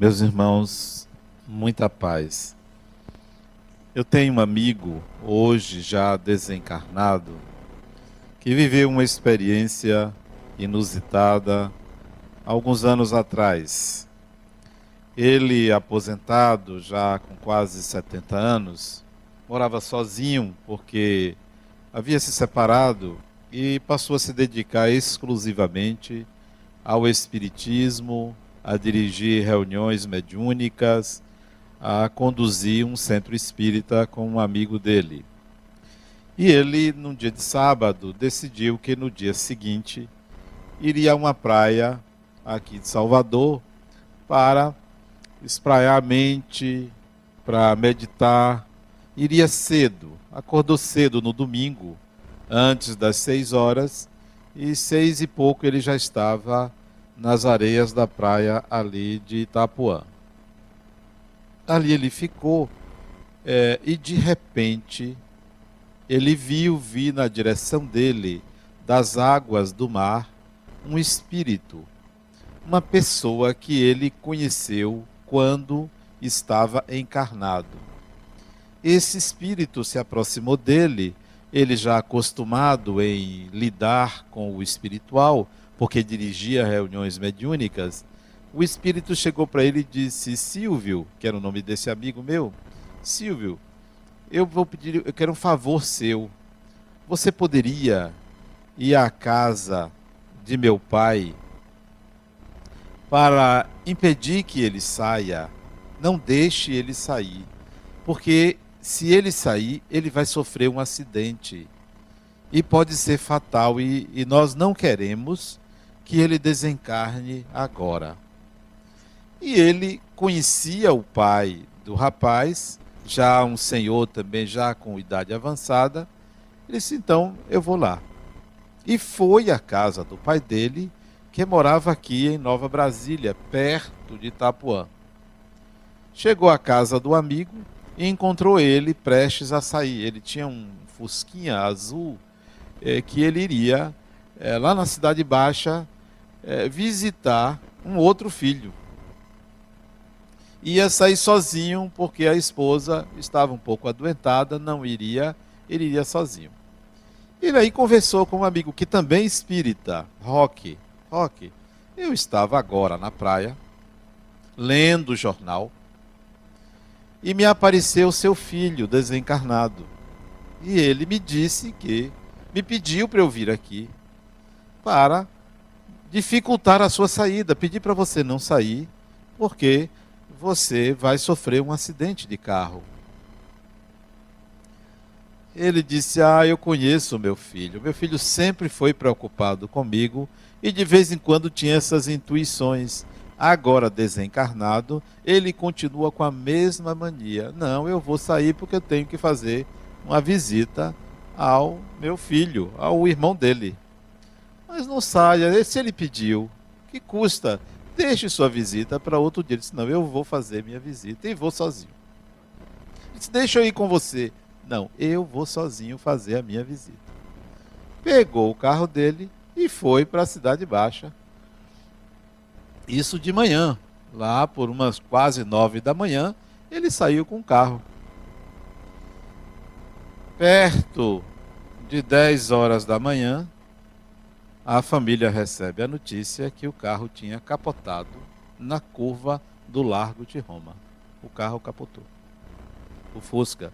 Meus irmãos, muita paz. Eu tenho um amigo, hoje já desencarnado, que viveu uma experiência inusitada alguns anos atrás. Ele, aposentado, já com quase 70 anos, morava sozinho porque havia se separado e passou a se dedicar exclusivamente ao espiritismo, a dirigir reuniões mediúnicas, a conduzir um centro espírita com um amigo dele. E ele, num dia de sábado, decidiu que no dia seguinte iria a uma praia aqui de Salvador para espraiar a mente, para meditar. Iria cedo, acordou cedo no domingo, antes das seis horas, e seis e pouco ele já estava nas areias da praia ali de Itapuã. Ali ele ficou é, e de repente ele viu vir na direção dele, das águas do mar, um espírito, uma pessoa que ele conheceu quando estava encarnado. Esse espírito se aproximou dele, ele já acostumado em lidar com o espiritual, porque dirigia reuniões mediúnicas, o espírito chegou para ele e disse: Silvio, que era o nome desse amigo meu, Silvio, eu vou pedir, eu quero um favor seu. Você poderia ir à casa de meu pai para impedir que ele saia? Não deixe ele sair, porque se ele sair, ele vai sofrer um acidente e pode ser fatal e, e nós não queremos que ele desencarne agora. E ele conhecia o pai do rapaz, já um senhor também, já com idade avançada. Ele disse: então eu vou lá. E foi à casa do pai dele, que morava aqui em Nova Brasília, perto de Itapuã. Chegou à casa do amigo e encontrou ele prestes a sair. Ele tinha um fusquinha azul eh, que ele iria eh, lá na Cidade Baixa é, visitar um outro filho. Ia sair sozinho porque a esposa estava um pouco adoentada, não iria, ele iria sozinho. Ele aí conversou com um amigo que também é espírita, Roque. Roque, eu estava agora na praia, lendo o jornal, e me apareceu seu filho desencarnado. E ele me disse que me pediu para eu vir aqui para dificultar a sua saída, pedir para você não sair, porque você vai sofrer um acidente de carro. Ele disse: Ah, eu conheço meu filho. Meu filho sempre foi preocupado comigo e de vez em quando tinha essas intuições. Agora desencarnado, ele continua com a mesma mania. Não, eu vou sair porque eu tenho que fazer uma visita ao meu filho, ao irmão dele. Mas não saia. Se ele pediu, que custa? Deixe sua visita para outro dia. Ele disse: Não, eu vou fazer minha visita e vou sozinho. Ele disse: Deixa eu ir com você. Não, eu vou sozinho fazer a minha visita. Pegou o carro dele e foi para a Cidade Baixa. Isso de manhã. Lá por umas quase nove da manhã, ele saiu com o carro. Perto de dez horas da manhã, a família recebe a notícia que o carro tinha capotado na curva do Largo de Roma. O carro capotou. O Fusca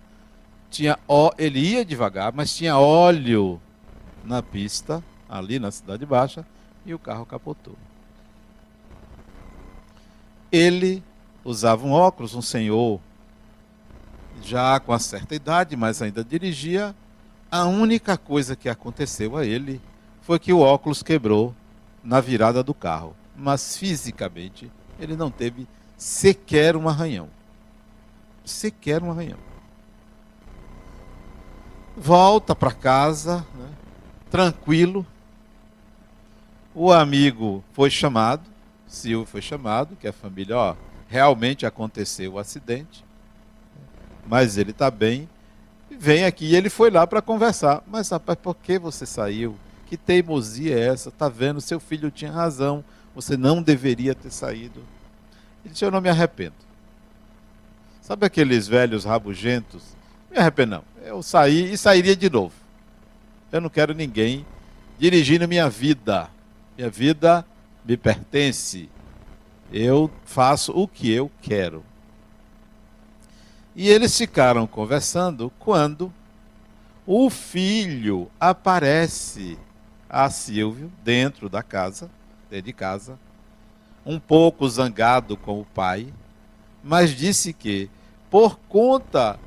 tinha ó, ele ia devagar, mas tinha óleo na pista, ali na cidade baixa, e o carro capotou. Ele usava um óculos, um senhor já com uma certa idade, mas ainda dirigia. A única coisa que aconteceu a ele foi que o óculos quebrou na virada do carro. Mas fisicamente ele não teve sequer um arranhão. Sequer um arranhão. Volta para casa, né, tranquilo. O amigo foi chamado, Silvio foi chamado, que a família, ó, realmente aconteceu o acidente, mas ele está bem. Vem aqui ele foi lá para conversar. Mas rapaz, por que você saiu? Que teimosia é essa? Tá vendo? Seu filho tinha razão. Você não deveria ter saído. Ele disse: Eu não me arrependo. Sabe aqueles velhos rabugentos? Me arrependo, não. Eu saí e sairia de novo. Eu não quero ninguém dirigindo minha vida. Minha vida me pertence. Eu faço o que eu quero. E eles ficaram conversando quando o filho aparece a Silvio dentro da casa, dentro de casa, um pouco zangado com o pai, mas disse que por conta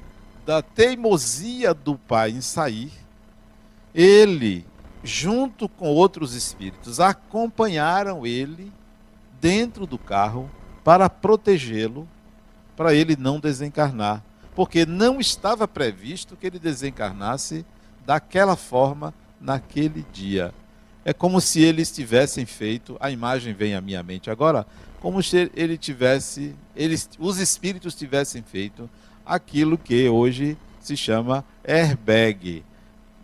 da teimosia do pai em sair, ele, junto com outros espíritos, acompanharam ele dentro do carro para protegê-lo, para ele não desencarnar, porque não estava previsto que ele desencarnasse daquela forma naquele dia. É como se eles tivessem feito, a imagem vem à minha mente agora, como se ele tivesse, eles, os espíritos tivessem feito aquilo que hoje se chama airbag.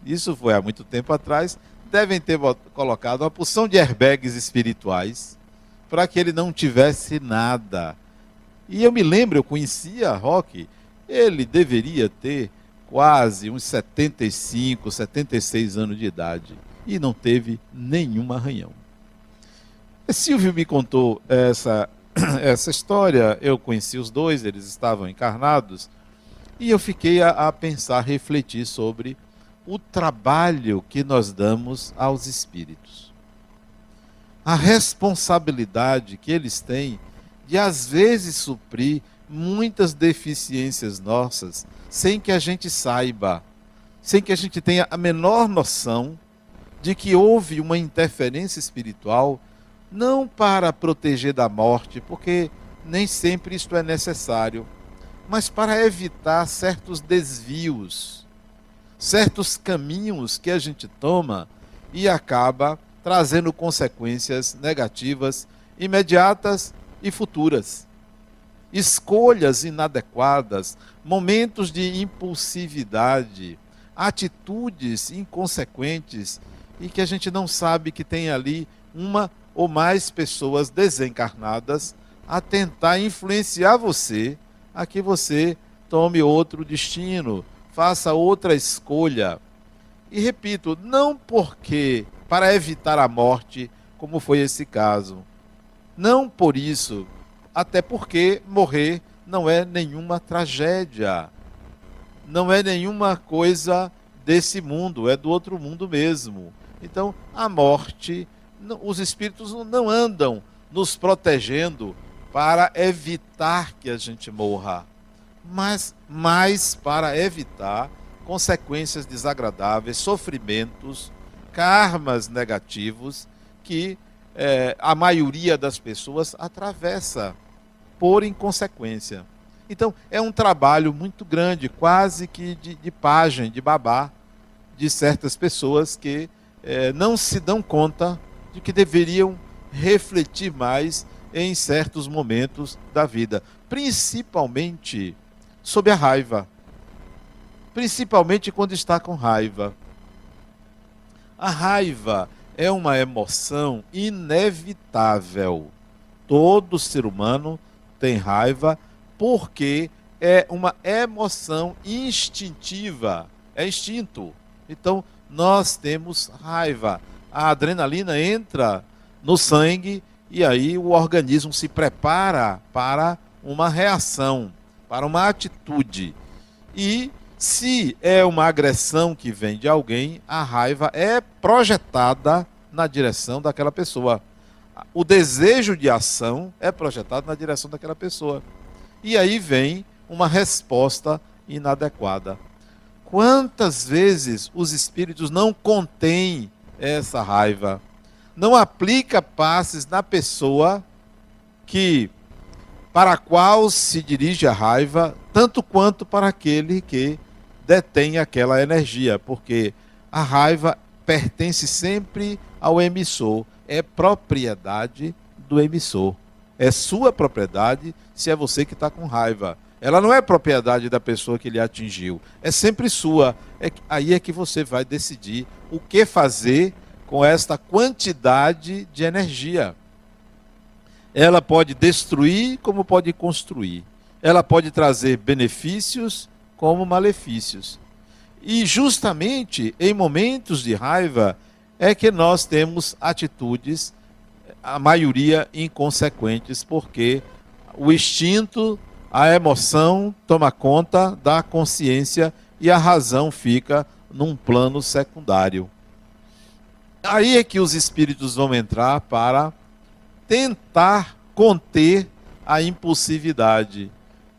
Isso foi há muito tempo atrás. Devem ter colocado uma porção de airbags espirituais para que ele não tivesse nada. E eu me lembro, eu conhecia Rock, ele deveria ter quase uns 75, 76 anos de idade e não teve nenhum arranhão. Silvio me contou essa, essa história, eu conheci os dois, eles estavam encarnados, e eu fiquei a, a pensar, refletir sobre o trabalho que nós damos aos espíritos. A responsabilidade que eles têm de, às vezes, suprir muitas deficiências nossas, sem que a gente saiba, sem que a gente tenha a menor noção de que houve uma interferência espiritual não para proteger da morte, porque nem sempre isto é necessário, mas para evitar certos desvios, certos caminhos que a gente toma e acaba trazendo consequências negativas imediatas e futuras. Escolhas inadequadas, momentos de impulsividade, atitudes inconsequentes e que a gente não sabe que tem ali uma ou mais pessoas desencarnadas a tentar influenciar você a que você tome outro destino, faça outra escolha. E repito, não porque para evitar a morte, como foi esse caso. Não por isso, até porque morrer não é nenhuma tragédia. Não é nenhuma coisa desse mundo, é do outro mundo mesmo. Então, a morte os espíritos não andam nos protegendo para evitar que a gente morra, mas mais para evitar consequências desagradáveis, sofrimentos, karmas negativos que é, a maioria das pessoas atravessa por inconsequência. Então, é um trabalho muito grande, quase que de, de página, de babá, de certas pessoas que é, não se dão conta de que deveriam refletir mais em certos momentos da vida, principalmente sobre a raiva. Principalmente quando está com raiva. A raiva é uma emoção inevitável. Todo ser humano tem raiva porque é uma emoção instintiva, é instinto. Então, nós temos raiva a adrenalina entra no sangue e aí o organismo se prepara para uma reação, para uma atitude. E se é uma agressão que vem de alguém, a raiva é projetada na direção daquela pessoa. O desejo de ação é projetado na direção daquela pessoa. E aí vem uma resposta inadequada. Quantas vezes os espíritos não contêm essa raiva. Não aplica passes na pessoa que para a qual se dirige a raiva, tanto quanto para aquele que detém aquela energia, porque a raiva pertence sempre ao emissor, é propriedade do emissor. É sua propriedade se é você que está com raiva. Ela não é propriedade da pessoa que lhe atingiu, é sempre sua. É, aí é que você vai decidir o que fazer com esta quantidade de energia. ela pode destruir como pode construir. Ela pode trazer benefícios como malefícios. E justamente em momentos de raiva é que nós temos atitudes, a maioria inconsequentes, porque o instinto, a emoção toma conta da consciência e a razão fica num plano secundário. Aí é que os espíritos vão entrar para tentar conter a impulsividade,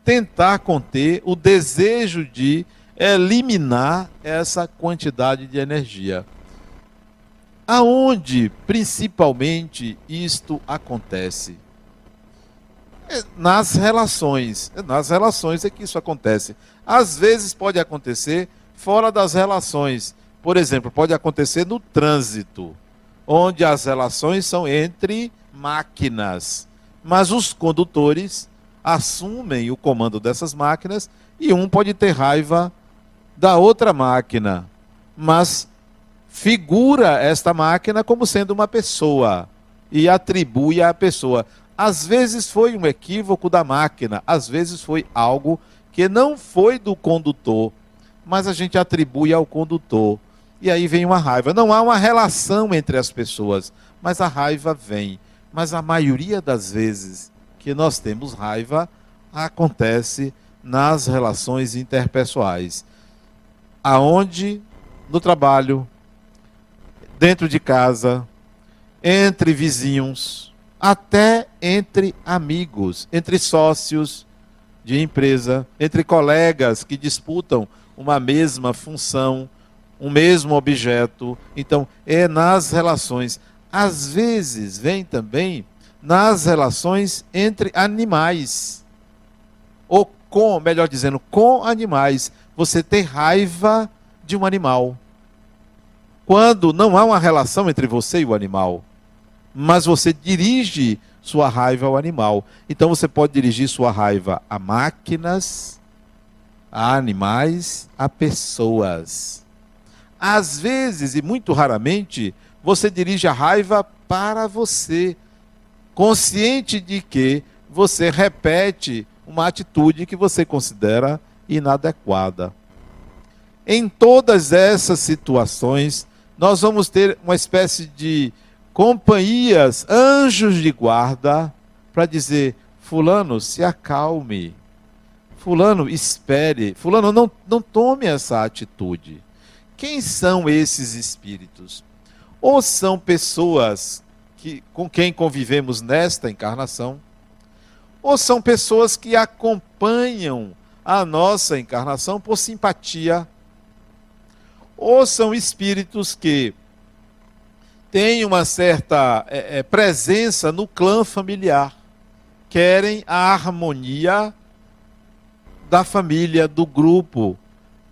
tentar conter o desejo de eliminar essa quantidade de energia. Aonde principalmente isto acontece? É nas relações. É nas relações é que isso acontece. Às vezes pode acontecer fora das relações. Por exemplo, pode acontecer no trânsito, onde as relações são entre máquinas. Mas os condutores assumem o comando dessas máquinas e um pode ter raiva da outra máquina, mas figura esta máquina como sendo uma pessoa e atribui à pessoa. Às vezes foi um equívoco da máquina, às vezes foi algo que não foi do condutor, mas a gente atribui ao condutor. E aí vem uma raiva. Não há uma relação entre as pessoas, mas a raiva vem. Mas a maioria das vezes que nós temos raiva acontece nas relações interpessoais. Aonde no trabalho, dentro de casa, entre vizinhos, até entre amigos, entre sócios de empresa, entre colegas que disputam uma mesma função, um mesmo objeto. Então, é nas relações. Às vezes, vem também nas relações entre animais. Ou com, melhor dizendo, com animais. Você ter raiva de um animal quando não há uma relação entre você e o animal, mas você dirige sua raiva ao animal. Então você pode dirigir sua raiva a máquinas, a animais, a pessoas. Às vezes, e muito raramente, você dirige a raiva para você, consciente de que você repete uma atitude que você considera inadequada. Em todas essas situações, nós vamos ter uma espécie de companhias, anjos de guarda, para dizer: Fulano, se acalme. Fulano, espere. Fulano, não, não tome essa atitude. Quem são esses espíritos? Ou são pessoas que, com quem convivemos nesta encarnação, ou são pessoas que acompanham a nossa encarnação por simpatia ou são espíritos que têm uma certa é, é, presença no clã familiar, querem a harmonia da família, do grupo.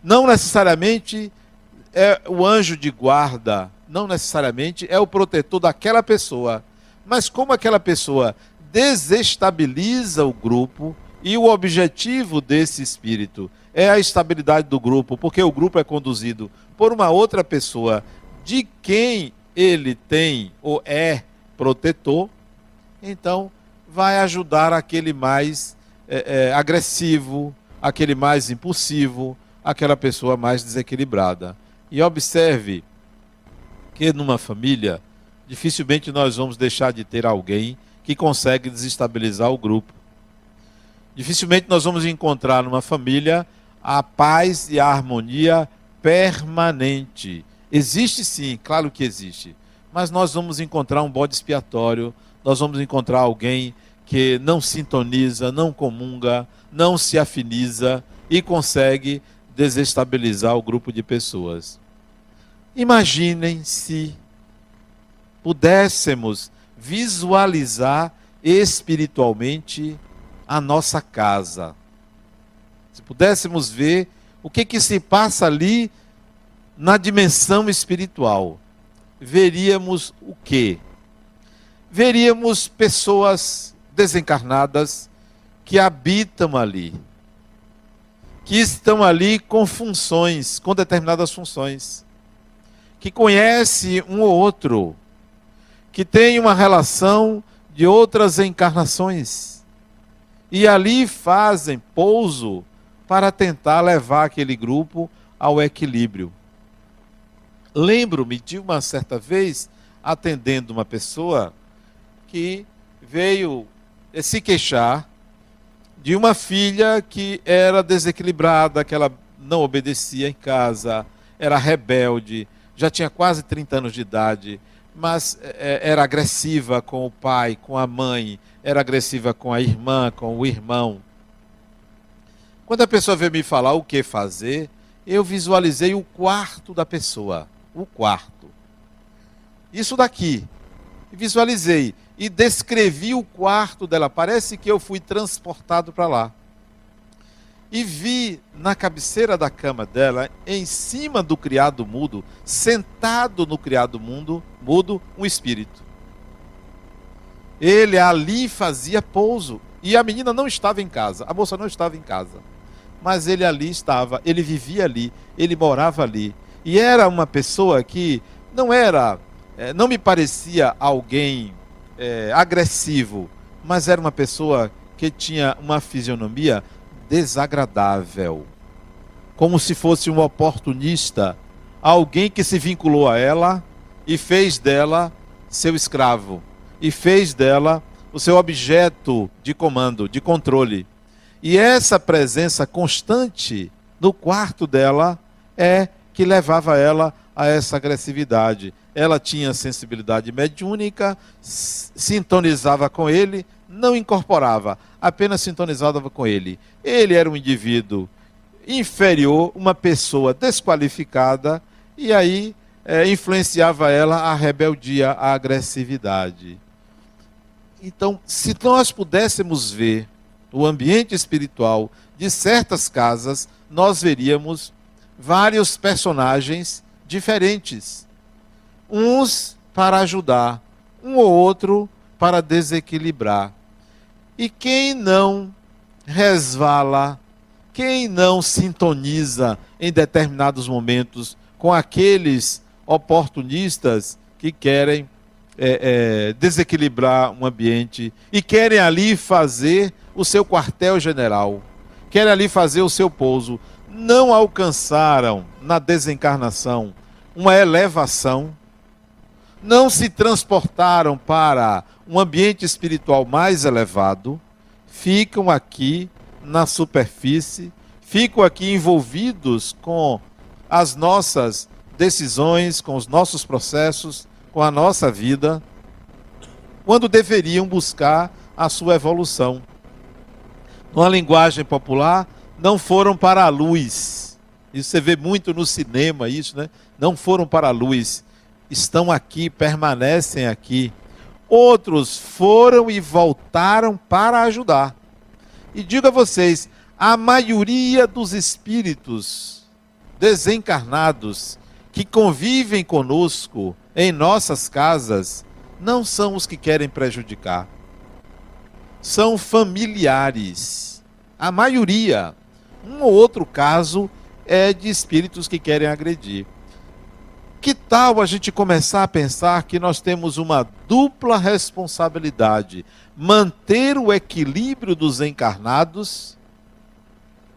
Não necessariamente é o anjo de guarda, não necessariamente é o protetor daquela pessoa, mas como aquela pessoa desestabiliza o grupo e o objetivo desse espírito é a estabilidade do grupo, porque o grupo é conduzido por uma outra pessoa de quem ele tem ou é protetor, então vai ajudar aquele mais é, é, agressivo, aquele mais impulsivo, aquela pessoa mais desequilibrada. E observe que numa família, dificilmente nós vamos deixar de ter alguém que consegue desestabilizar o grupo. Dificilmente nós vamos encontrar numa família a paz e a harmonia permanente. Existe sim, claro que existe. Mas nós vamos encontrar um bode expiatório, nós vamos encontrar alguém que não sintoniza, não comunga, não se afiniza e consegue desestabilizar o grupo de pessoas. Imaginem se pudéssemos visualizar espiritualmente a nossa casa se pudéssemos ver o que, que se passa ali na dimensão espiritual, veríamos o quê? Veríamos pessoas desencarnadas que habitam ali, que estão ali com funções, com determinadas funções, que conhece um ou outro, que tem uma relação de outras encarnações. E ali fazem pouso para tentar levar aquele grupo ao equilíbrio. Lembro-me de uma certa vez atendendo uma pessoa que veio se queixar de uma filha que era desequilibrada, que ela não obedecia em casa, era rebelde, já tinha quase 30 anos de idade, mas é, era agressiva com o pai, com a mãe, era agressiva com a irmã, com o irmão. Quando a pessoa veio me falar o que fazer, eu visualizei o quarto da pessoa, o quarto. Isso daqui. Visualizei e descrevi o quarto dela. Parece que eu fui transportado para lá. E vi na cabeceira da cama dela, em cima do criado mudo, sentado no criado mundo, mudo, um espírito. Ele ali fazia pouso. E a menina não estava em casa, a moça não estava em casa. Mas ele ali estava, ele vivia ali, ele morava ali. E era uma pessoa que não era, eh, não me parecia alguém é, agressivo, mas era uma pessoa que tinha uma fisionomia desagradável, como se fosse um oportunista, alguém que se vinculou a ela e fez dela seu escravo, e fez dela o seu objeto de comando, de controle. E essa presença constante no quarto dela é que levava ela a essa agressividade. Ela tinha sensibilidade mediúnica, sintonizava com ele, não incorporava, apenas sintonizava com ele. Ele era um indivíduo inferior, uma pessoa desqualificada, e aí é, influenciava ela a rebeldia, a agressividade. Então, se nós pudéssemos ver o ambiente espiritual de certas casas, nós veríamos vários personagens diferentes. Uns para ajudar, um ou outro para desequilibrar. E quem não resvala, quem não sintoniza em determinados momentos com aqueles oportunistas que querem é, é, desequilibrar um ambiente e querem ali fazer o seu quartel-general, querem ali fazer o seu pouso, não alcançaram na desencarnação uma elevação, não se transportaram para um ambiente espiritual mais elevado, ficam aqui na superfície, ficam aqui envolvidos com as nossas decisões, com os nossos processos, com a nossa vida, quando deveriam buscar a sua evolução. Numa linguagem popular, não foram para a luz, isso você vê muito no cinema, isso, né? Não foram para a luz, estão aqui, permanecem aqui. Outros foram e voltaram para ajudar. E digo a vocês, a maioria dos espíritos desencarnados que convivem conosco em nossas casas não são os que querem prejudicar. São familiares. A maioria. Um ou outro caso é de espíritos que querem agredir. Que tal a gente começar a pensar que nós temos uma dupla responsabilidade: manter o equilíbrio dos encarnados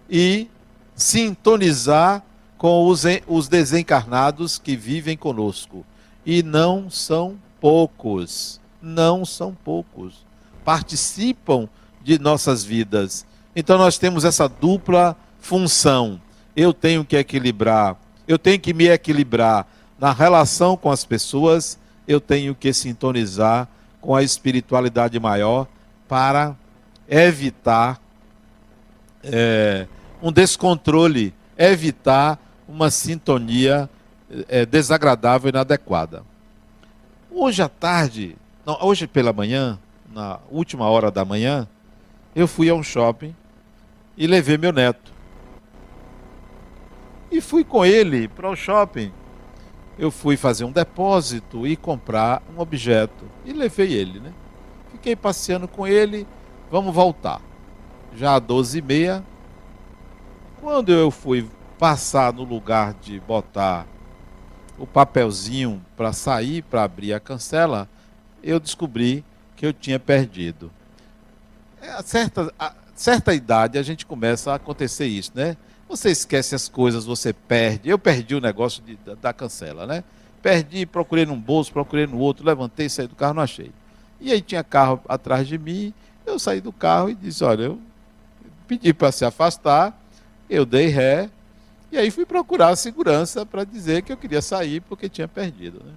e sintonizar com os, os desencarnados que vivem conosco. E não são poucos, não são poucos. Participam de nossas vidas. Então nós temos essa dupla função eu tenho que equilibrar, eu tenho que me equilibrar na relação com as pessoas, eu tenho que sintonizar com a espiritualidade maior para evitar é, um descontrole, evitar uma sintonia é, desagradável e inadequada. Hoje à tarde, não, hoje pela manhã, na última hora da manhã, eu fui a um shopping e levei meu neto. E fui com ele para o shopping. Eu fui fazer um depósito e comprar um objeto. E levei ele, né? Fiquei passeando com ele. Vamos voltar. Já às 12h30. Quando eu fui passar no lugar de botar o papelzinho para sair, para abrir a cancela, eu descobri que eu tinha perdido. É, a certa, a certa idade a gente começa a acontecer isso, né? Você esquece as coisas, você perde. Eu perdi o negócio de, da, da cancela, né? Perdi, procurei num bolso, procurei no outro, levantei, saí do carro, não achei. E aí tinha carro atrás de mim, eu saí do carro e disse, olha, eu pedi para se afastar, eu dei ré, e aí fui procurar a segurança para dizer que eu queria sair porque tinha perdido. Né?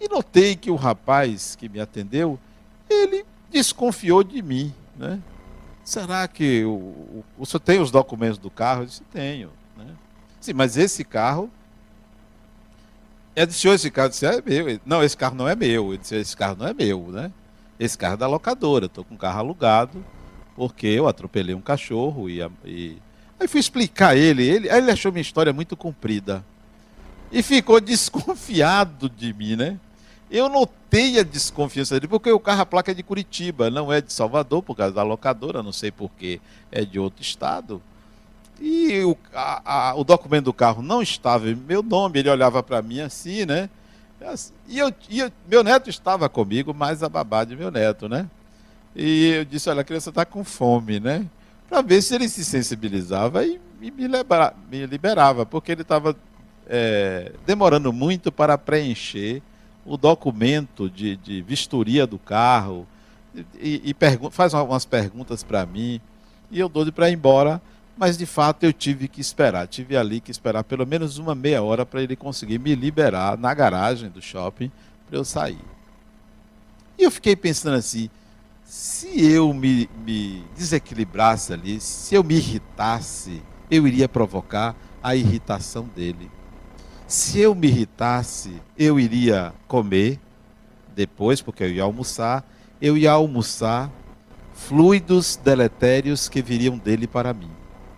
E notei que o rapaz que me atendeu, ele desconfiou de mim. Né? Será que o, o, o senhor tem os documentos do carro? Eu disse, tenho. Né? Sim, mas esse carro. Ele disse, esse carro disse, é meu. Não, esse carro não é meu. Ele disse, esse carro não é meu, né? Esse carro é da locadora. Estou com o carro alugado porque eu atropelei um cachorro e, e... aí fui explicar ele, ele, aí ele achou minha história muito comprida e ficou desconfiado de mim, né? Eu notei a desconfiança dele, porque o carro, a placa é de Curitiba, não é de Salvador, por causa da locadora, não sei porquê, é de outro estado. E o, a, a, o documento do carro não estava em meu nome, ele olhava para mim assim, né? E, eu, e eu, meu neto estava comigo, mais a babá de meu neto, né? E eu disse, olha, a criança está com fome, né? Para ver se ele se sensibilizava e, me, me, liberava, porque ele estava é, demorando muito para preencher o documento de, de vistoria do carro e, e faz umas perguntas para mim e eu dou para ir embora, mas de fato eu tive que esperar, tive ali que esperar pelo menos uma meia hora para ele conseguir me liberar na garagem do shopping para eu sair. E eu fiquei pensando assim, se eu me, me desequilibrasse ali, se eu me irritasse, eu iria provocar a irritação dele. Se eu me irritasse, eu iria comer depois, porque eu ia almoçar, eu ia almoçar fluidos deletérios que viriam dele para mim,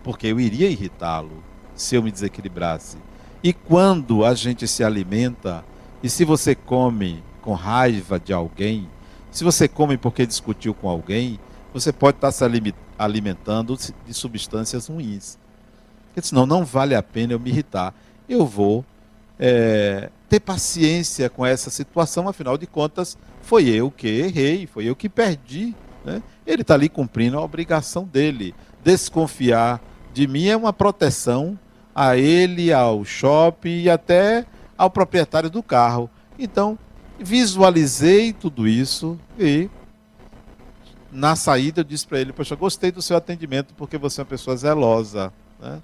porque eu iria irritá-lo se eu me desequilibrasse. E quando a gente se alimenta, e se você come com raiva de alguém, se você come porque discutiu com alguém, você pode estar se alimentando de substâncias ruins. Porque senão não vale a pena eu me irritar. Eu vou é, ter paciência com essa situação, afinal de contas, foi eu que errei, foi eu que perdi. Né? Ele está ali cumprindo a obrigação dele. Desconfiar de mim é uma proteção a ele, ao shopping e até ao proprietário do carro. Então, visualizei tudo isso e na saída eu disse para ele: Poxa, gostei do seu atendimento porque você é uma pessoa zelosa. Né?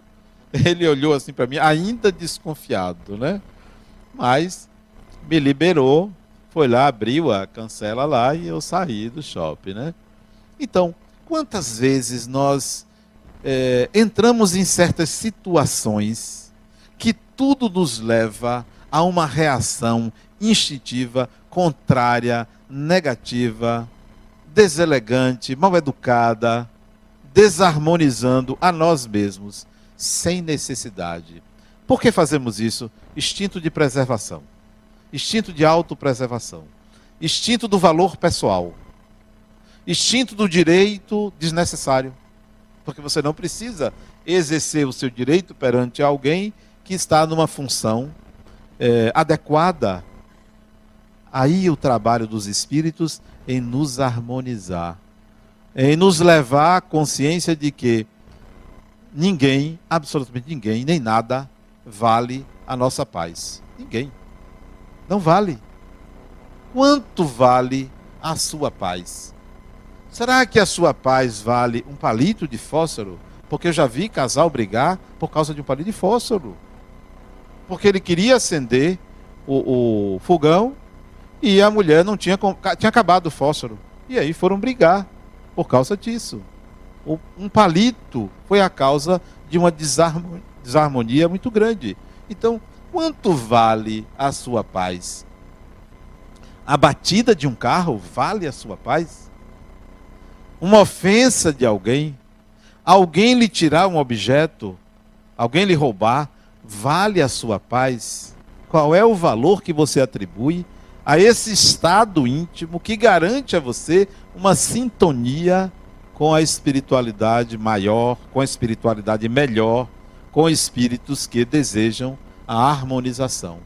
Ele olhou assim para mim, ainda desconfiado, né? Mas me liberou, foi lá, abriu a cancela lá e eu saí do shopping, né? Então, quantas vezes nós é, entramos em certas situações que tudo nos leva a uma reação instintiva, contrária, negativa, deselegante, mal educada, desarmonizando a nós mesmos sem necessidade. Por que fazemos isso? Instinto de preservação, instinto de autopreservação, instinto do valor pessoal, instinto do direito desnecessário. Porque você não precisa exercer o seu direito perante alguém que está numa função é, adequada. Aí o trabalho dos espíritos em nos harmonizar, em nos levar à consciência de que ninguém, absolutamente ninguém, nem nada, vale a nossa paz. Ninguém. Não vale. Quanto vale a sua paz? Será que a sua paz vale um palito de fósforo? Porque eu já vi casal brigar por causa de um palito de fósforo. Porque ele queria acender o, o fogão e a mulher não tinha, tinha acabado o fósforo. E aí foram brigar por causa disso um palito foi a causa de uma desarmonia muito grande. Então, quanto vale a sua paz? A batida de um carro vale a sua paz? Uma ofensa de alguém? Alguém lhe tirar um objeto? Alguém lhe roubar? Vale a sua paz? Qual é o valor que você atribui a esse estado íntimo que garante a você uma sintonia com a espiritualidade maior, com a espiritualidade melhor, com espíritos que desejam a harmonização.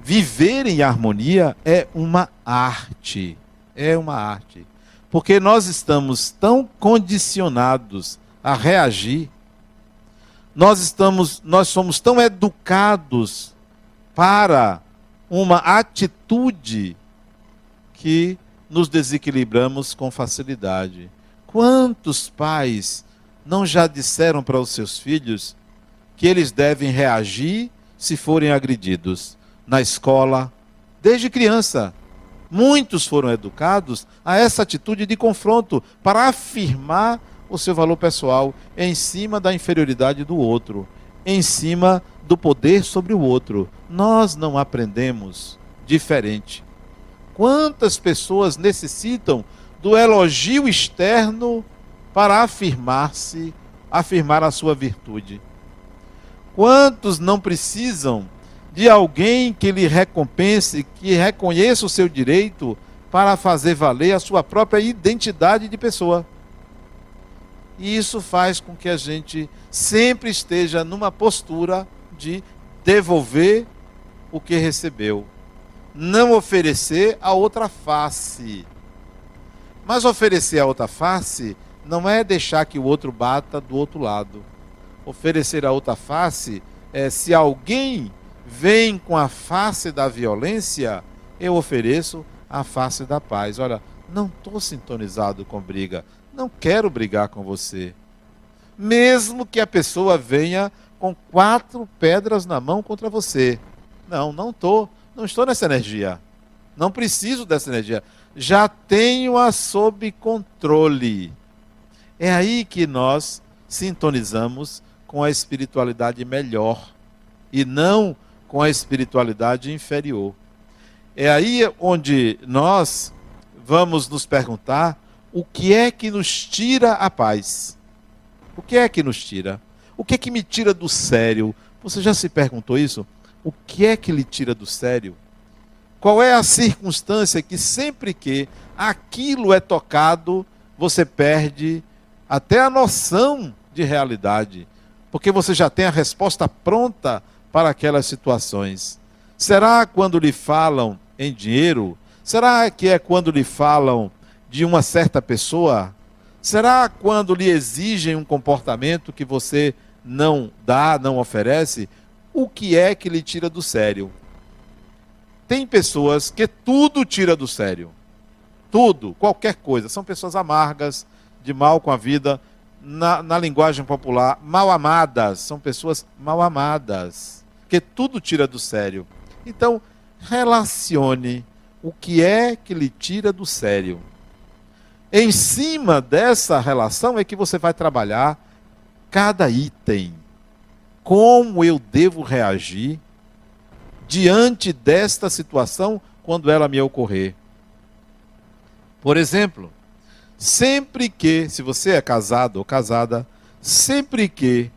Viver em harmonia é uma arte. É uma arte. Porque nós estamos tão condicionados a reagir. Nós estamos, nós somos tão educados para uma atitude que nos desequilibramos com facilidade. Quantos pais não já disseram para os seus filhos que eles devem reagir se forem agredidos na escola, desde criança? Muitos foram educados a essa atitude de confronto para afirmar o seu valor pessoal em cima da inferioridade do outro, em cima do poder sobre o outro. Nós não aprendemos diferente. Quantas pessoas necessitam do elogio externo para afirmar-se, afirmar a sua virtude? Quantos não precisam de alguém que lhe recompense, que reconheça o seu direito para fazer valer a sua própria identidade de pessoa? E isso faz com que a gente sempre esteja numa postura de devolver o que recebeu não oferecer a outra face. Mas oferecer a outra face não é deixar que o outro bata do outro lado. Oferecer a outra face é se alguém vem com a face da violência, eu ofereço a face da paz. Olha, não estou sintonizado com briga, não quero brigar com você. Mesmo que a pessoa venha com quatro pedras na mão contra você. Não, não estou. Não estou nessa energia. Não preciso dessa energia. Já tenho-a sob controle. É aí que nós sintonizamos com a espiritualidade melhor e não com a espiritualidade inferior. É aí onde nós vamos nos perguntar o que é que nos tira a paz. O que é que nos tira? O que é que me tira do sério? Você já se perguntou isso? o que é que lhe tira do sério? Qual é a circunstância que sempre que aquilo é tocado, você perde até a noção de realidade, porque você já tem a resposta pronta para aquelas situações. Será quando lhe falam em dinheiro? Será que é quando lhe falam de uma certa pessoa? Será quando lhe exigem um comportamento que você não dá, não oferece? o que é que lhe tira do sério? Tem pessoas que tudo tira do sério. Tudo, qualquer coisa. São pessoas amargas, de mal com a vida. Na, na linguagem popular, mal amadas. São pessoas mal amadas. Que tudo tira do sério. Então, relacione o que é que lhe tira do sério. Em cima dessa relação é que você vai trabalhar cada item como eu devo reagir diante desta situação quando ela me ocorrer. Por exemplo, sempre que, se você é casado ou casada, sempre que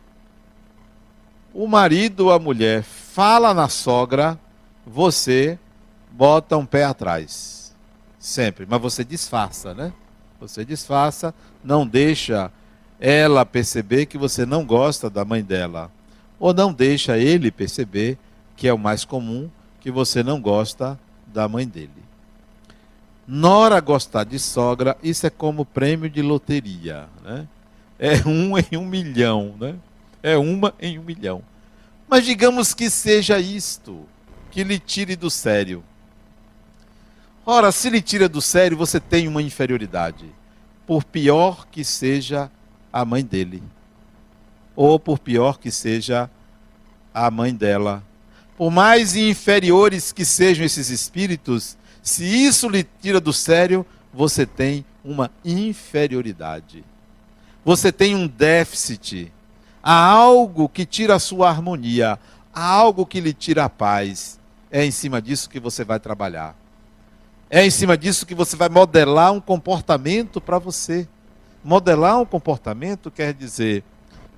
o marido ou a mulher fala na sogra, você bota um pé atrás. Sempre. Mas você disfarça, né? Você disfarça, não deixa ela perceber que você não gosta da mãe dela ou não deixa ele perceber, que é o mais comum, que você não gosta da mãe dele. Nora gostar de sogra, isso é como prêmio de loteria. Né? É um em um milhão. Né? É uma em um milhão. Mas digamos que seja isto que lhe tire do sério. Ora, se lhe tira do sério, você tem uma inferioridade. Por pior que seja a mãe dele ou por pior que seja a mãe dela. Por mais inferiores que sejam esses espíritos, se isso lhe tira do sério, você tem uma inferioridade. Você tem um déficit. Há algo que tira a sua harmonia, há algo que lhe tira a paz. É em cima disso que você vai trabalhar. É em cima disso que você vai modelar um comportamento para você. Modelar um comportamento quer dizer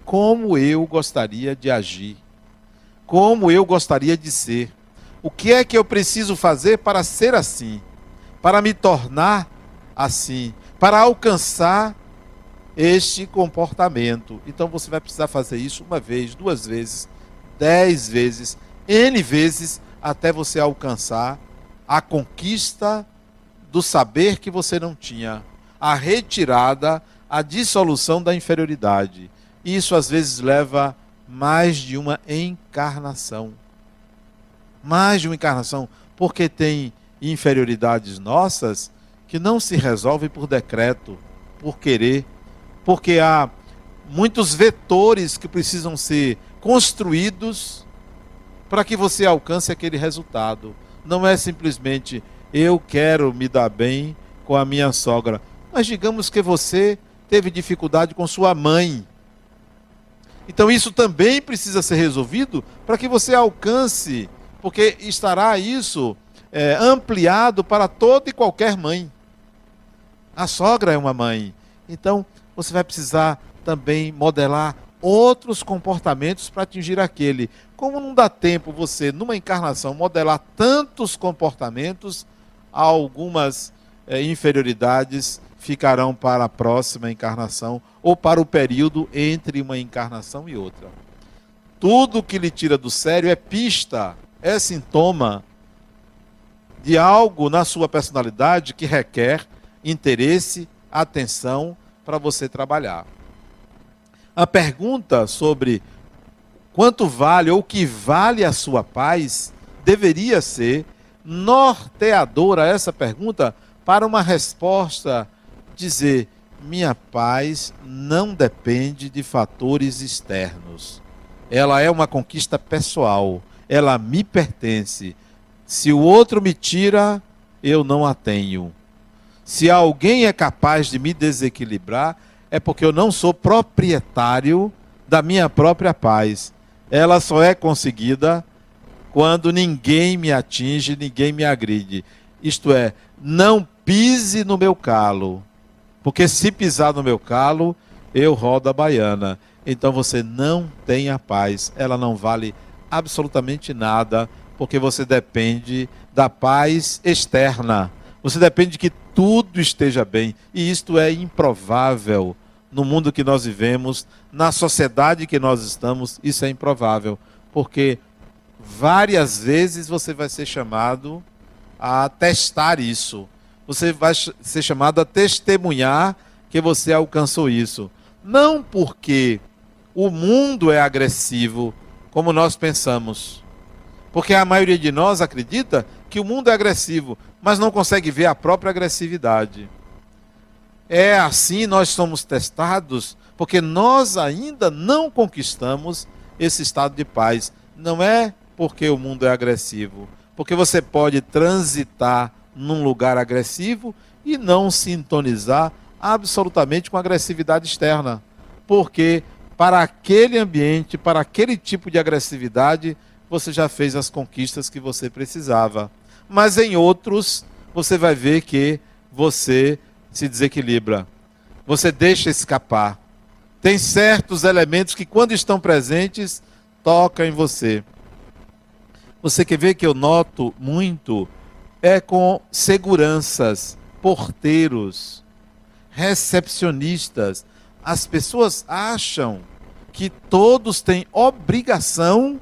como eu gostaria de agir, como eu gostaria de ser. O que é que eu preciso fazer para ser assim, para me tornar assim, para alcançar este comportamento? Então você vai precisar fazer isso uma vez, duas vezes, dez vezes, N vezes, até você alcançar a conquista do saber que você não tinha, a retirada, a dissolução da inferioridade. Isso às vezes leva mais de uma encarnação. Mais de uma encarnação, porque tem inferioridades nossas que não se resolvem por decreto, por querer, porque há muitos vetores que precisam ser construídos para que você alcance aquele resultado. Não é simplesmente eu quero me dar bem com a minha sogra, mas digamos que você teve dificuldade com sua mãe. Então isso também precisa ser resolvido para que você alcance, porque estará isso é, ampliado para toda e qualquer mãe. A sogra é uma mãe. Então você vai precisar também modelar outros comportamentos para atingir aquele. Como não dá tempo você, numa encarnação, modelar tantos comportamentos, algumas é, inferioridades ficarão para a próxima encarnação ou para o período entre uma encarnação e outra. Tudo que lhe tira do sério é pista, é sintoma de algo na sua personalidade que requer interesse, atenção para você trabalhar. A pergunta sobre quanto vale ou que vale a sua paz deveria ser norteadora essa pergunta para uma resposta dizer: minha paz não depende de fatores externos. Ela é uma conquista pessoal, ela me pertence. Se o outro me tira, eu não a tenho. Se alguém é capaz de me desequilibrar, é porque eu não sou proprietário da minha própria paz. Ela só é conseguida quando ninguém me atinge, ninguém me agride. Isto é, não pise no meu calo. Porque se pisar no meu calo, eu rodo a baiana. Então você não tem a paz. Ela não vale absolutamente nada, porque você depende da paz externa. Você depende de que tudo esteja bem. E isto é improvável no mundo que nós vivemos, na sociedade que nós estamos. Isso é improvável. Porque várias vezes você vai ser chamado a testar isso você vai ser chamado a testemunhar que você alcançou isso. Não porque o mundo é agressivo, como nós pensamos. Porque a maioria de nós acredita que o mundo é agressivo, mas não consegue ver a própria agressividade. É assim nós somos testados, porque nós ainda não conquistamos esse estado de paz. Não é porque o mundo é agressivo, porque você pode transitar num lugar agressivo e não sintonizar absolutamente com a agressividade externa. Porque para aquele ambiente, para aquele tipo de agressividade, você já fez as conquistas que você precisava. Mas em outros, você vai ver que você se desequilibra. Você deixa escapar. Tem certos elementos que, quando estão presentes, tocam em você. Você quer ver que eu noto muito é com seguranças, porteiros, recepcionistas. As pessoas acham que todos têm obrigação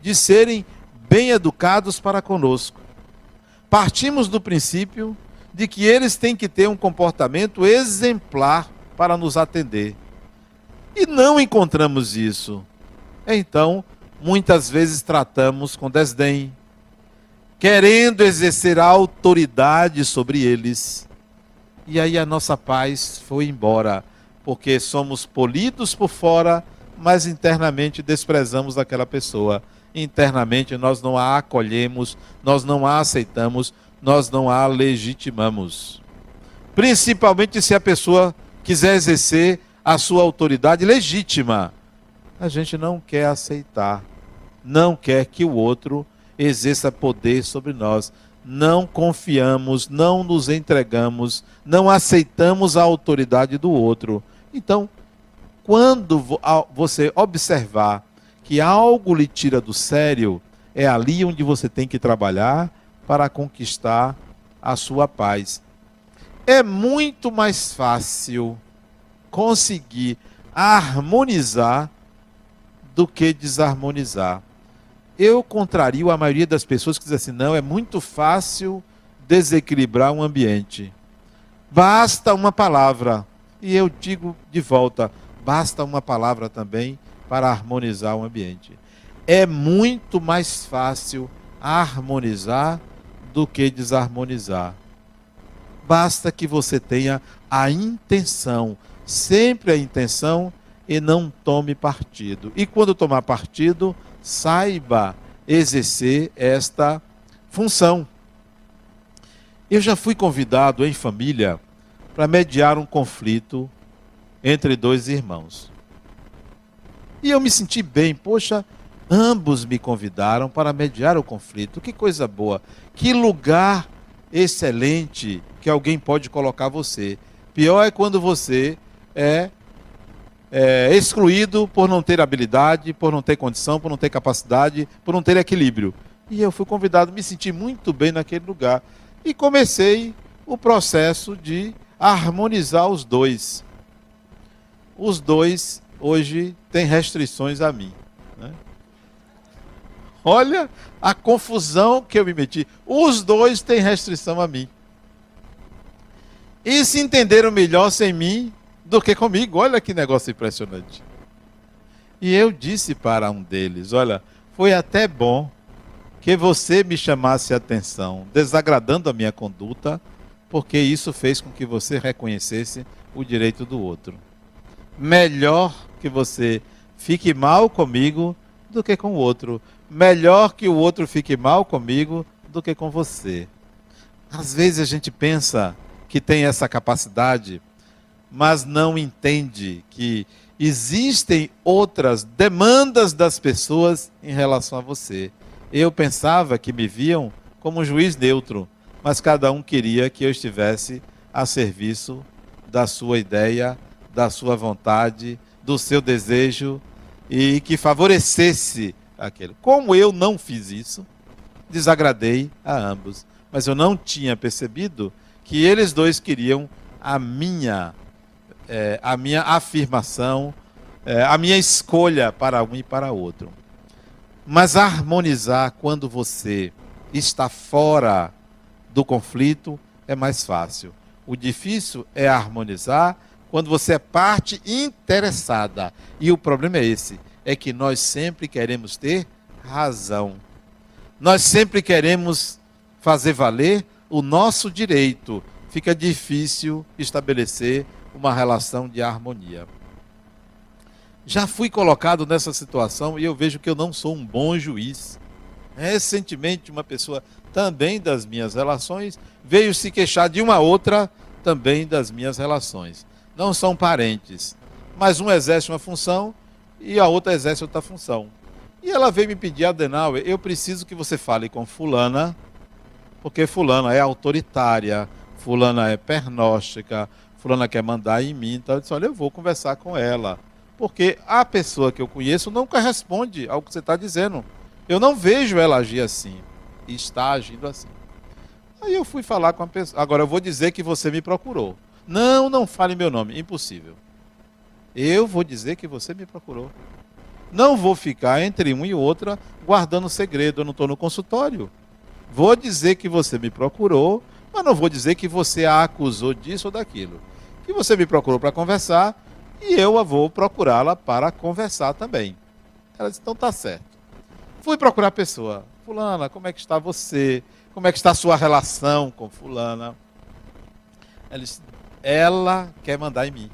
de serem bem educados para conosco. Partimos do princípio de que eles têm que ter um comportamento exemplar para nos atender. E não encontramos isso. Então, muitas vezes tratamos com desdém, querendo exercer autoridade sobre eles. E aí a nossa paz foi embora, porque somos polidos por fora, mas internamente desprezamos aquela pessoa. Internamente nós não a acolhemos, nós não a aceitamos, nós não a legitimamos. Principalmente se a pessoa quiser exercer a sua autoridade legítima. A gente não quer aceitar, não quer que o outro exerça poder sobre nós. Não confiamos, não nos entregamos, não aceitamos a autoridade do outro. Então, quando você observar que algo lhe tira do sério, é ali onde você tem que trabalhar para conquistar a sua paz. É muito mais fácil conseguir harmonizar do que desarmonizar eu contrario a maioria das pessoas que dizem assim: não, é muito fácil desequilibrar um ambiente. Basta uma palavra. E eu digo de volta: basta uma palavra também para harmonizar o ambiente. É muito mais fácil harmonizar do que desarmonizar. Basta que você tenha a intenção, sempre a intenção, e não tome partido. E quando tomar partido, saiba exercer esta função. Eu já fui convidado em família para mediar um conflito entre dois irmãos. E eu me senti bem, poxa, ambos me convidaram para mediar o conflito. Que coisa boa, que lugar excelente que alguém pode colocar você. Pior é quando você é, é excluído por não ter habilidade, por não ter condição, por não ter capacidade, por não ter equilíbrio. E eu fui convidado, me senti muito bem naquele lugar e comecei o processo de harmonizar os dois. Os dois hoje têm restrições a mim. Olha a confusão que eu me meti. Os dois têm restrição a mim. E se entenderam melhor sem mim do que comigo. Olha que negócio impressionante. E eu disse para um deles: Olha, foi até bom que você me chamasse a atenção, desagradando a minha conduta, porque isso fez com que você reconhecesse o direito do outro. Melhor que você fique mal comigo do que com o outro. Melhor que o outro fique mal comigo do que com você. Às vezes a gente pensa que tem essa capacidade, mas não entende que existem outras demandas das pessoas em relação a você. Eu pensava que me viam como um juiz neutro, mas cada um queria que eu estivesse a serviço da sua ideia, da sua vontade, do seu desejo e que favorecesse aquele. Como eu não fiz isso, desagradei a ambos, mas eu não tinha percebido que eles dois queriam a minha, é, a minha afirmação, é, a minha escolha para um e para outro. Mas harmonizar quando você está fora do conflito é mais fácil. O difícil é harmonizar quando você é parte interessada. E o problema é esse: é que nós sempre queremos ter razão. Nós sempre queremos fazer valer o nosso direito. Fica difícil estabelecer uma relação de harmonia já fui colocado nessa situação e eu vejo que eu não sou um bom juiz. Recentemente, uma pessoa também das minhas relações veio se queixar de uma outra também das minhas relações. Não são parentes, mas um exerce uma função e a outra exerce outra função. E ela veio me pedir, Adenauer, eu preciso que você fale com fulana, porque fulana é autoritária, fulana é pernóstica, fulana quer mandar em mim. Então eu disse, olha, eu vou conversar com ela porque a pessoa que eu conheço não corresponde ao que você está dizendo. Eu não vejo ela agir assim. E está agindo assim. Aí eu fui falar com a pessoa. Agora eu vou dizer que você me procurou. Não, não fale meu nome. Impossível. Eu vou dizer que você me procurou. Não vou ficar entre uma e outra guardando segredo. Eu não estou no consultório. Vou dizer que você me procurou, mas não vou dizer que você a acusou disso ou daquilo. Que você me procurou para conversar e eu vou procurá-la para conversar também. Ela disse, então tá certo. Fui procurar a pessoa. Fulana, como é que está você? Como é que está a sua relação com fulana? Ela disse, ela quer mandar em mim.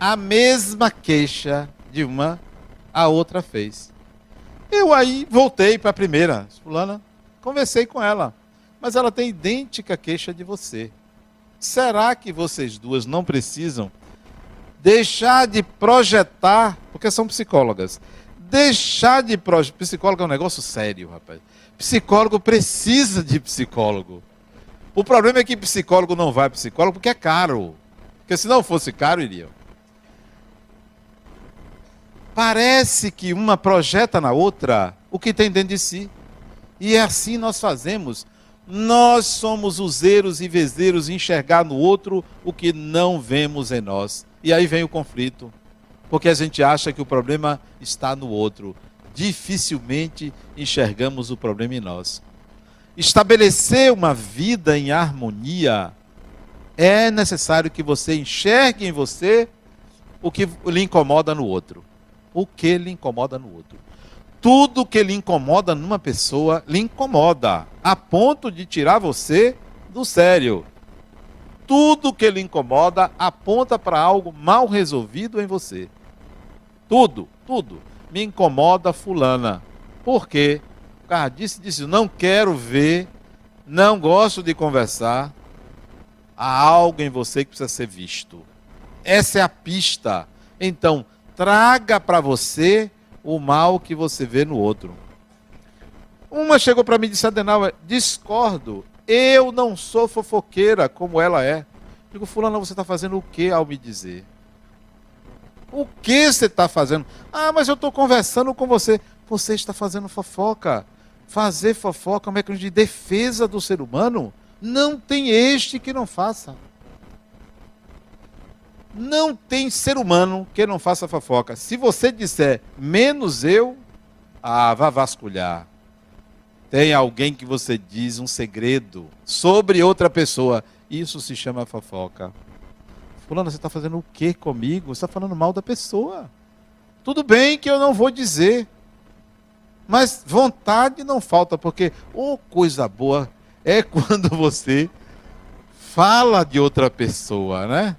A mesma queixa de uma, a outra fez. Eu aí voltei para a primeira. Fulana, conversei com ela. Mas ela tem idêntica queixa de você. Será que vocês duas não precisam deixar de projetar, porque são psicólogas, deixar de projetar. Psicólogo é um negócio sério, rapaz. Psicólogo precisa de psicólogo. O problema é que psicólogo não vai psicólogo porque é caro. Porque se não fosse caro, iria. Parece que uma projeta na outra o que tem dentro de si. E é assim nós fazemos. Nós somos useiros e vezeiros enxergar no outro o que não vemos em nós. E aí vem o conflito, porque a gente acha que o problema está no outro. Dificilmente enxergamos o problema em nós. estabelecer uma vida em harmonia, é necessário que você enxergue em você o que lhe incomoda no outro. O que lhe incomoda no outro. Tudo que lhe incomoda numa pessoa lhe incomoda, a ponto de tirar você do sério. Tudo que lhe incomoda aponta para algo mal resolvido em você. Tudo, tudo. Me incomoda fulana. Por quê? O cara disse, disse, não quero ver, não gosto de conversar. Há algo em você que precisa ser visto. Essa é a pista. Então, traga para você o mal que você vê no outro. Uma chegou para mim e disse, Adenauer, discordo. Eu não sou fofoqueira como ela é. Digo, fulano, você está fazendo o que ao me dizer? O que você está fazendo? Ah, mas eu estou conversando com você. Você está fazendo fofoca. Fazer fofoca é um mecanismo de defesa do ser humano. Não tem este que não faça. Não tem ser humano que não faça fofoca. Se você disser menos eu, ah, vá vasculhar. Tem alguém que você diz um segredo sobre outra pessoa. Isso se chama fofoca. Fulano, você está fazendo o que comigo? Você está falando mal da pessoa. Tudo bem que eu não vou dizer. Mas vontade não falta, porque, oh, coisa boa é quando você fala de outra pessoa, né?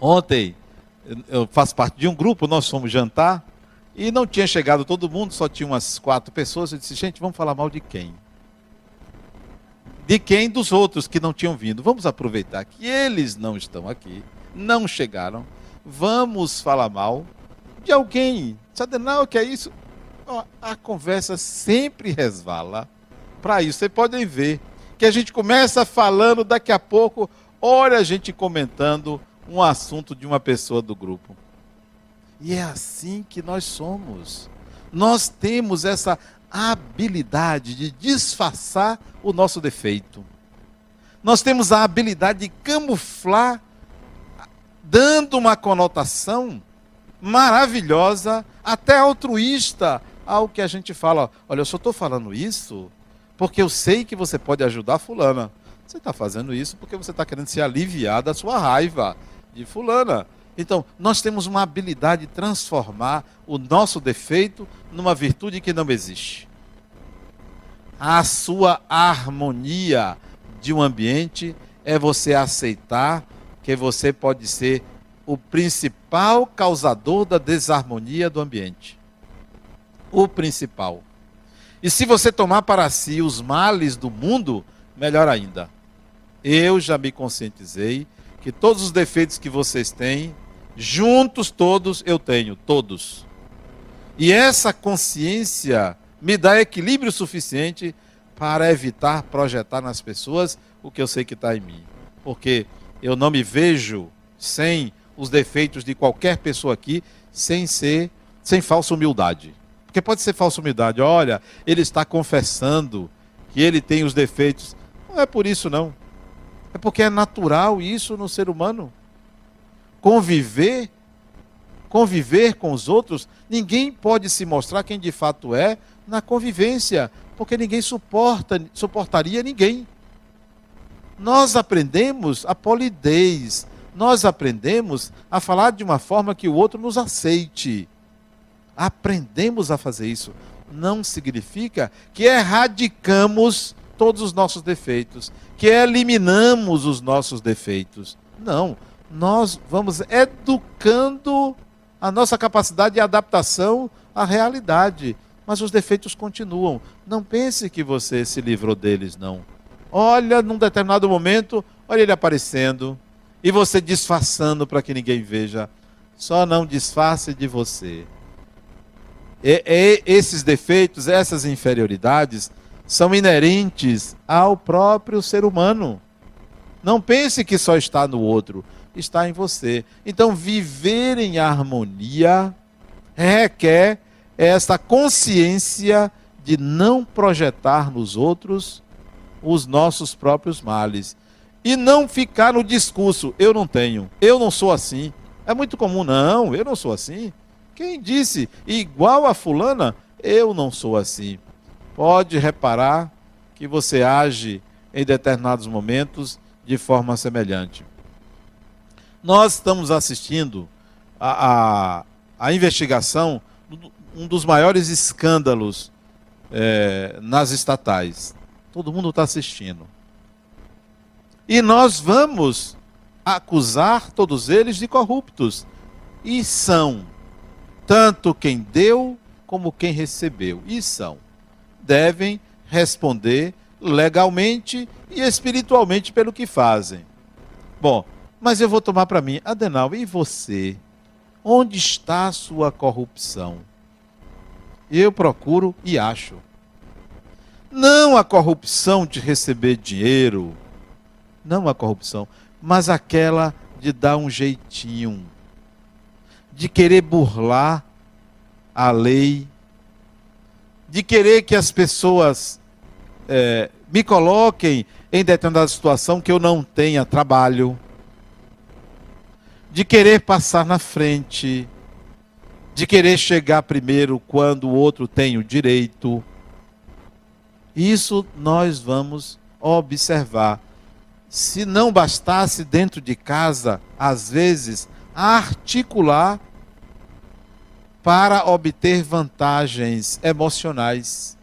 Ontem, eu faço parte de um grupo, nós fomos jantar, e não tinha chegado todo mundo, só tinha umas quatro pessoas. Eu disse, gente, vamos falar mal de quem? De quem? Dos outros que não tinham vindo. Vamos aproveitar que eles não estão aqui, não chegaram. Vamos falar mal de alguém. Sabe, não, que é isso? A conversa sempre resvala para isso. Vocês podem ver que a gente começa falando, daqui a pouco, olha a gente comentando um assunto de uma pessoa do grupo. E é assim que nós somos. Nós temos essa habilidade de disfarçar o nosso defeito. Nós temos a habilidade de camuflar, dando uma conotação maravilhosa, até altruísta, ao que a gente fala. Olha, eu só estou falando isso porque eu sei que você pode ajudar fulana. Você está fazendo isso porque você está querendo se aliviar da sua raiva de fulana. Então, nós temos uma habilidade de transformar o nosso defeito numa virtude que não existe. A sua harmonia de um ambiente é você aceitar que você pode ser o principal causador da desarmonia do ambiente. O principal. E se você tomar para si os males do mundo, melhor ainda. Eu já me conscientizei que todos os defeitos que vocês têm, juntos todos eu tenho, todos. E essa consciência me dá equilíbrio suficiente para evitar projetar nas pessoas o que eu sei que está em mim. Porque eu não me vejo sem os defeitos de qualquer pessoa aqui, sem ser, sem falsa humildade. Porque pode ser falsa humildade. Olha, ele está confessando que ele tem os defeitos. Não é por isso, não. É porque é natural isso no ser humano. Conviver, conviver com os outros, ninguém pode se mostrar quem de fato é na convivência, porque ninguém suporta, suportaria ninguém. Nós aprendemos a polidez, nós aprendemos a falar de uma forma que o outro nos aceite. Aprendemos a fazer isso. Não significa que erradicamos todos os nossos defeitos, que eliminamos os nossos defeitos. Não, nós vamos educando a nossa capacidade de adaptação à realidade, mas os defeitos continuam. Não pense que você se livrou deles, não. Olha, num determinado momento, olha ele aparecendo e você disfarçando para que ninguém veja. Só não disfarce de você. E, e, esses defeitos, essas inferioridades, são inerentes ao próprio ser humano. Não pense que só está no outro, está em você. Então, viver em harmonia requer essa consciência de não projetar nos outros os nossos próprios males. E não ficar no discurso, eu não tenho, eu não sou assim. É muito comum, não, eu não sou assim. Quem disse, igual a fulana, eu não sou assim. Pode reparar que você age em determinados momentos de forma semelhante. Nós estamos assistindo a, a, a investigação, um dos maiores escândalos é, nas estatais. Todo mundo está assistindo. E nós vamos acusar todos eles de corruptos. E são tanto quem deu como quem recebeu. E são. Devem responder legalmente e espiritualmente pelo que fazem. Bom, mas eu vou tomar para mim, Adenal, e você? Onde está a sua corrupção? Eu procuro e acho. Não a corrupção de receber dinheiro, não a corrupção, mas aquela de dar um jeitinho, de querer burlar a lei, de querer que as pessoas é, me coloquem em determinada situação que eu não tenha trabalho, de querer passar na frente, de querer chegar primeiro quando o outro tem o direito. Isso nós vamos observar. Se não bastasse dentro de casa, às vezes, articular para obter vantagens emocionais,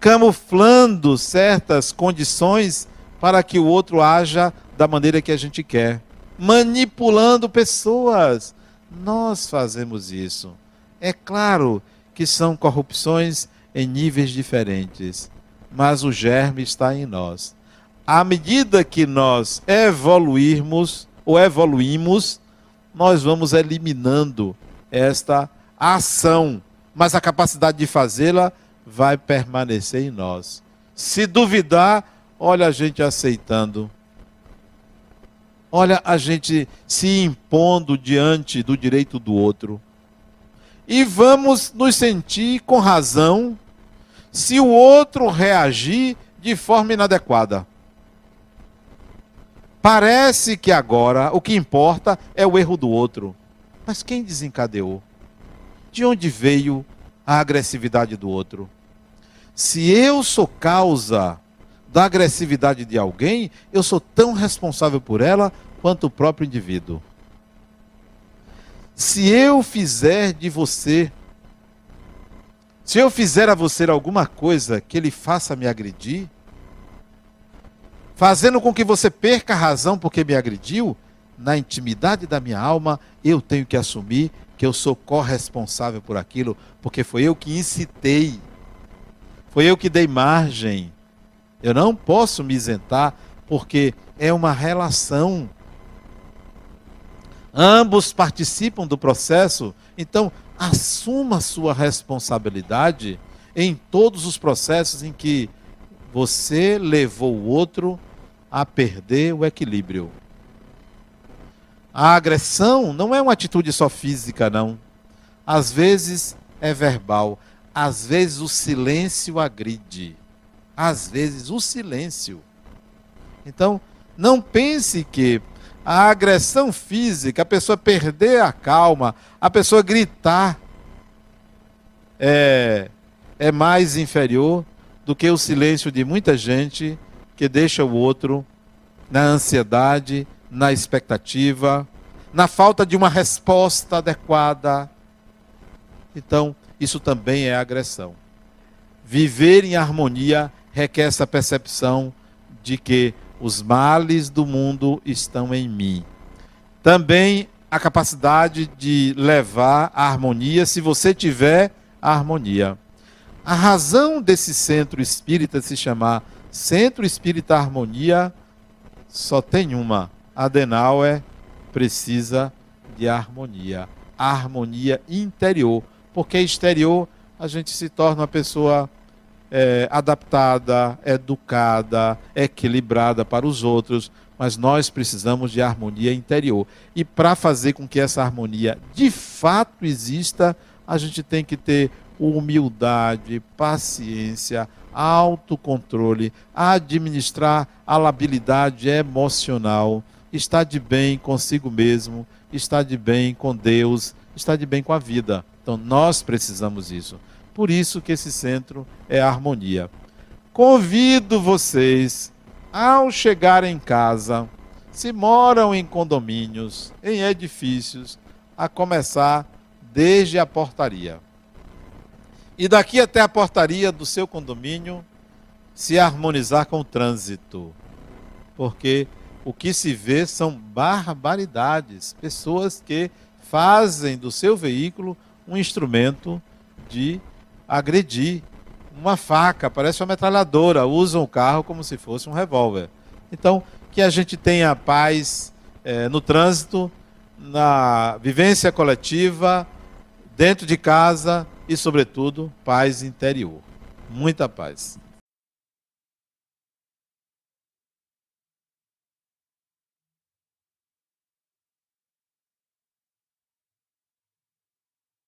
camuflando certas condições para que o outro haja da maneira que a gente quer manipulando pessoas. Nós fazemos isso. É claro que são corrupções em níveis diferentes, mas o germe está em nós. À medida que nós evoluirmos ou evoluímos, nós vamos eliminando esta ação, mas a capacidade de fazê-la vai permanecer em nós. Se duvidar, olha a gente aceitando Olha a gente se impondo diante do direito do outro. E vamos nos sentir com razão se o outro reagir de forma inadequada. Parece que agora o que importa é o erro do outro. Mas quem desencadeou? De onde veio a agressividade do outro? Se eu sou causa da agressividade de alguém, eu sou tão responsável por ela quanto o próprio indivíduo. Se eu fizer de você, se eu fizer a você alguma coisa que ele faça me agredir, fazendo com que você perca a razão porque me agrediu, na intimidade da minha alma, eu tenho que assumir que eu sou corresponsável por aquilo, porque foi eu que incitei, foi eu que dei margem. Eu não posso me isentar, porque é uma relação. Ambos participam do processo, então assuma sua responsabilidade em todos os processos em que você levou o outro a perder o equilíbrio. A agressão não é uma atitude só física, não. Às vezes é verbal, às vezes o silêncio agride às vezes, o silêncio. Então, não pense que a agressão física, a pessoa perder a calma, a pessoa gritar, é, é mais inferior do que o silêncio de muita gente que deixa o outro na ansiedade, na expectativa, na falta de uma resposta adequada. Então, isso também é agressão. Viver em harmonia requer essa percepção de que os males do mundo estão em mim. Também a capacidade de levar a harmonia, se você tiver a harmonia. A razão desse centro espírita se chamar Centro Espírita Harmonia só tem uma. Adenauer precisa de harmonia. Harmonia interior. Porque exterior a gente se torna uma pessoa é, adaptada, educada, equilibrada para os outros, mas nós precisamos de harmonia interior. E para fazer com que essa harmonia de fato exista, a gente tem que ter humildade, paciência, autocontrole, administrar a labilidade emocional, estar de bem consigo mesmo, estar de bem com Deus, estar de bem com a vida. Então nós precisamos disso. Por isso que esse centro é harmonia. Convido vocês, ao chegar em casa, se moram em condomínios, em edifícios, a começar desde a portaria. E daqui até a portaria do seu condomínio, se harmonizar com o trânsito. Porque o que se vê são barbaridades. Pessoas que fazem do seu veículo um instrumento de agredir. Uma faca, parece uma metralhadora, usam o carro como se fosse um revólver. Então, que a gente tenha paz é, no trânsito, na vivência coletiva, dentro de casa e, sobretudo, paz interior. Muita paz.